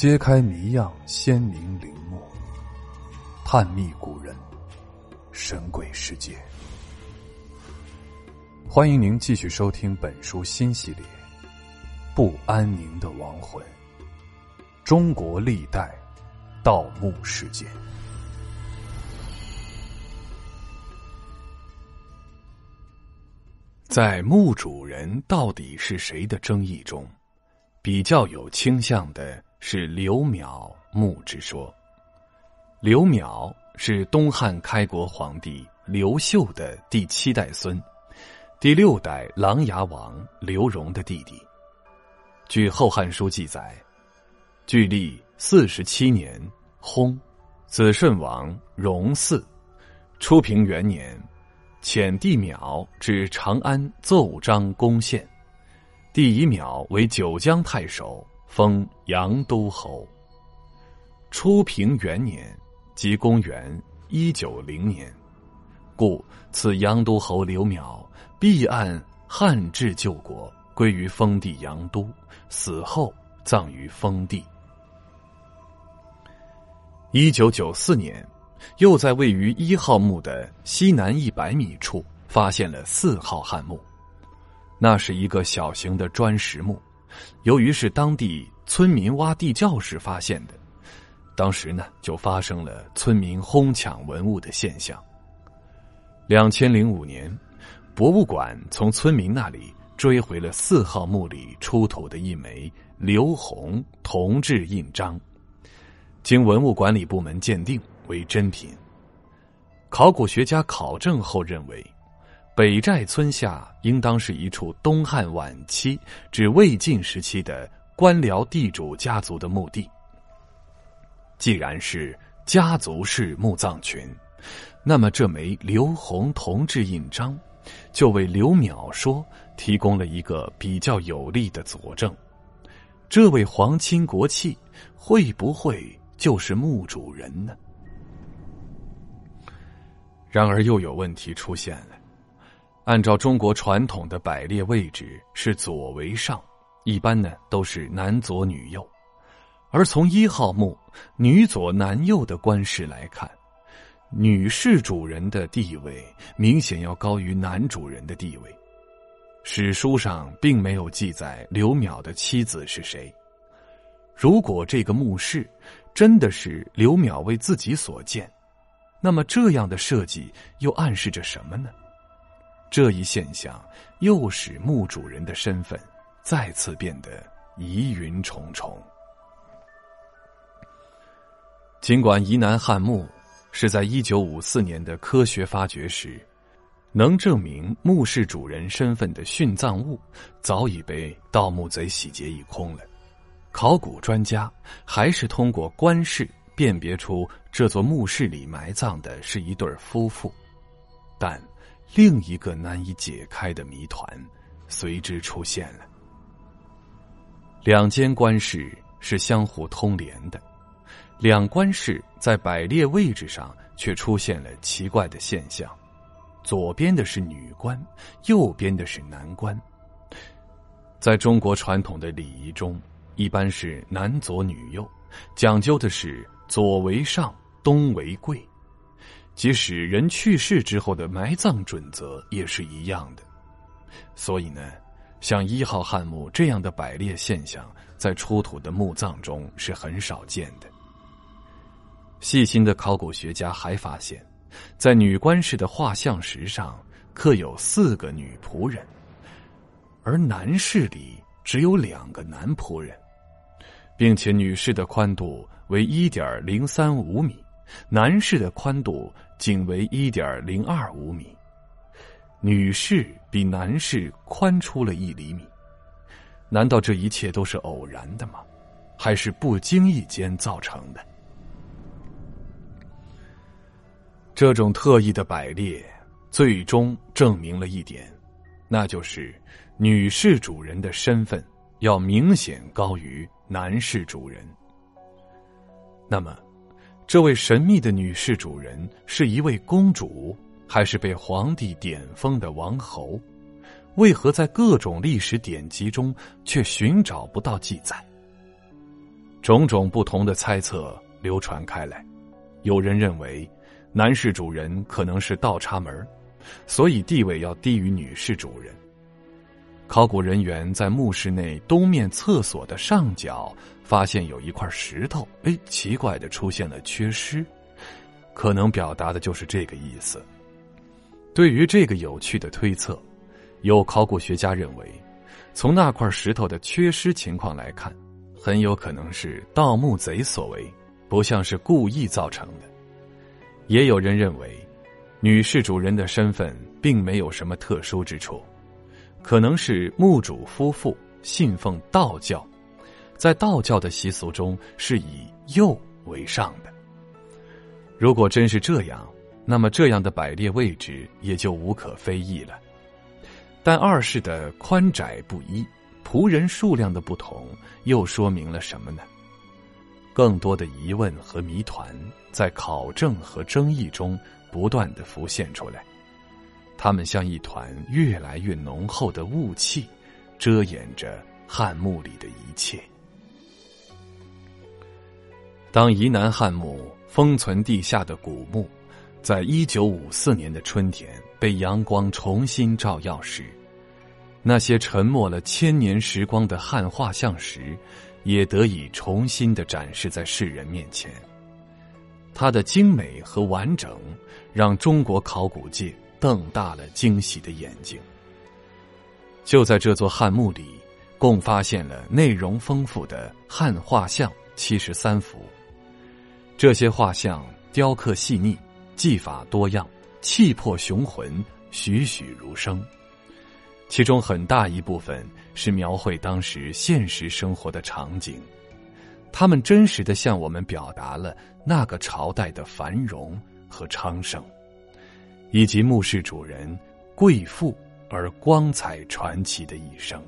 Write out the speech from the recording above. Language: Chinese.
揭开谜样鲜明陵墓，探秘古人，神鬼世界。欢迎您继续收听本书新系列《不安宁的亡魂：中国历代盗墓事件》。在墓主人到底是谁的争议中，比较有倾向的是刘淼墓之说。刘淼是东汉开国皇帝刘秀的第七代孙，第六代琅琊王刘荣的弟弟。据《后汉书》记载，距历四十七年，薨，子顺王荣嗣，初平元年。遣帝淼至长安奏章攻陷，帝以淼为九江太守，封阳都侯。初平元年，即公元一九零年，故此阳都侯刘邈必按汉制救国，归于封地阳都，死后葬于封地。一九九四年。又在位于一号墓的西南一百米处发现了四号汉墓，那是一个小型的砖石墓，由于是当地村民挖地窖时发现的，当时呢就发生了村民哄抢文物的现象。两千零五年，博物馆从村民那里追回了四号墓里出土的一枚刘洪铜制印章，经文物管理部门鉴定。为真品。考古学家考证后认为，北寨村下应当是一处东汉晚期至魏晋时期的官僚地主家族的墓地。既然是家族式墓葬群，那么这枚刘洪铜制印章，就为刘淼说提供了一个比较有力的佐证。这位皇亲国戚会不会就是墓主人呢？然而，又有问题出现了。按照中国传统的摆列位置是左为上，一般呢都是男左女右。而从一号墓女左男右的官式来看，女士主人的地位明显要高于男主人的地位。史书上并没有记载刘淼的妻子是谁。如果这个墓室真的是刘淼为自己所建，那么这样的设计又暗示着什么呢？这一现象又使墓主人的身份再次变得疑云重重。尽管宜南汉墓是在一九五四年的科学发掘时，能证明墓室主人身份的殉葬物早已被盗墓贼洗劫一空了，考古专家还是通过官式。辨别出这座墓室里埋葬的是一对夫妇，但另一个难以解开的谜团随之出现了。两间官室是相互通连的，两官室在摆列位置上却出现了奇怪的现象：左边的是女官，右边的是男官。在中国传统的礼仪中，一般是男左女右，讲究的是。左为上，东为贵，即使人去世之后的埋葬准则也是一样的。所以呢，像一号汉墓这样的摆列现象，在出土的墓葬中是很少见的。细心的考古学家还发现，在女官室的画像石上刻有四个女仆人，而男室里只有两个男仆人，并且女士的宽度。为一点零三五米，男士的宽度仅为一点零二五米，女士比男士宽出了一厘米。难道这一切都是偶然的吗？还是不经意间造成的？这种特意的摆列，最终证明了一点，那就是女士主人的身份要明显高于男士主人。那么，这位神秘的女士主人是一位公主，还是被皇帝点封的王侯？为何在各种历史典籍中却寻找不到记载？种种不同的猜测流传开来，有人认为男士主人可能是倒插门，所以地位要低于女士主人。考古人员在墓室内东面厕所的上角发现有一块石头，哎，奇怪的出现了缺失，可能表达的就是这个意思。对于这个有趣的推测，有考古学家认为，从那块石头的缺失情况来看，很有可能是盗墓贼所为，不像是故意造成的。也有人认为，女士主人的身份并没有什么特殊之处。可能是墓主夫妇信奉道教，在道教的习俗中是以右为上的。如果真是这样，那么这样的摆列位置也就无可非议了。但二室的宽窄不一，仆人数量的不同，又说明了什么呢？更多的疑问和谜团在考证和争议中不断的浮现出来。它们像一团越来越浓厚的雾气，遮掩着汉墓里的一切。当沂南汉墓封存地下的古墓，在一九五四年的春天被阳光重新照耀时，那些沉没了千年时光的汉画像石，也得以重新的展示在世人面前。它的精美和完整，让中国考古界。瞪大了惊喜的眼睛。就在这座汉墓里，共发现了内容丰富的汉画像七十三幅。这些画像雕刻细腻，技法多样，气魄雄浑，栩栩如生。其中很大一部分是描绘当时现实生活的场景，他们真实的向我们表达了那个朝代的繁荣和昌盛。以及墓室主人贵妇而光彩传奇的一生。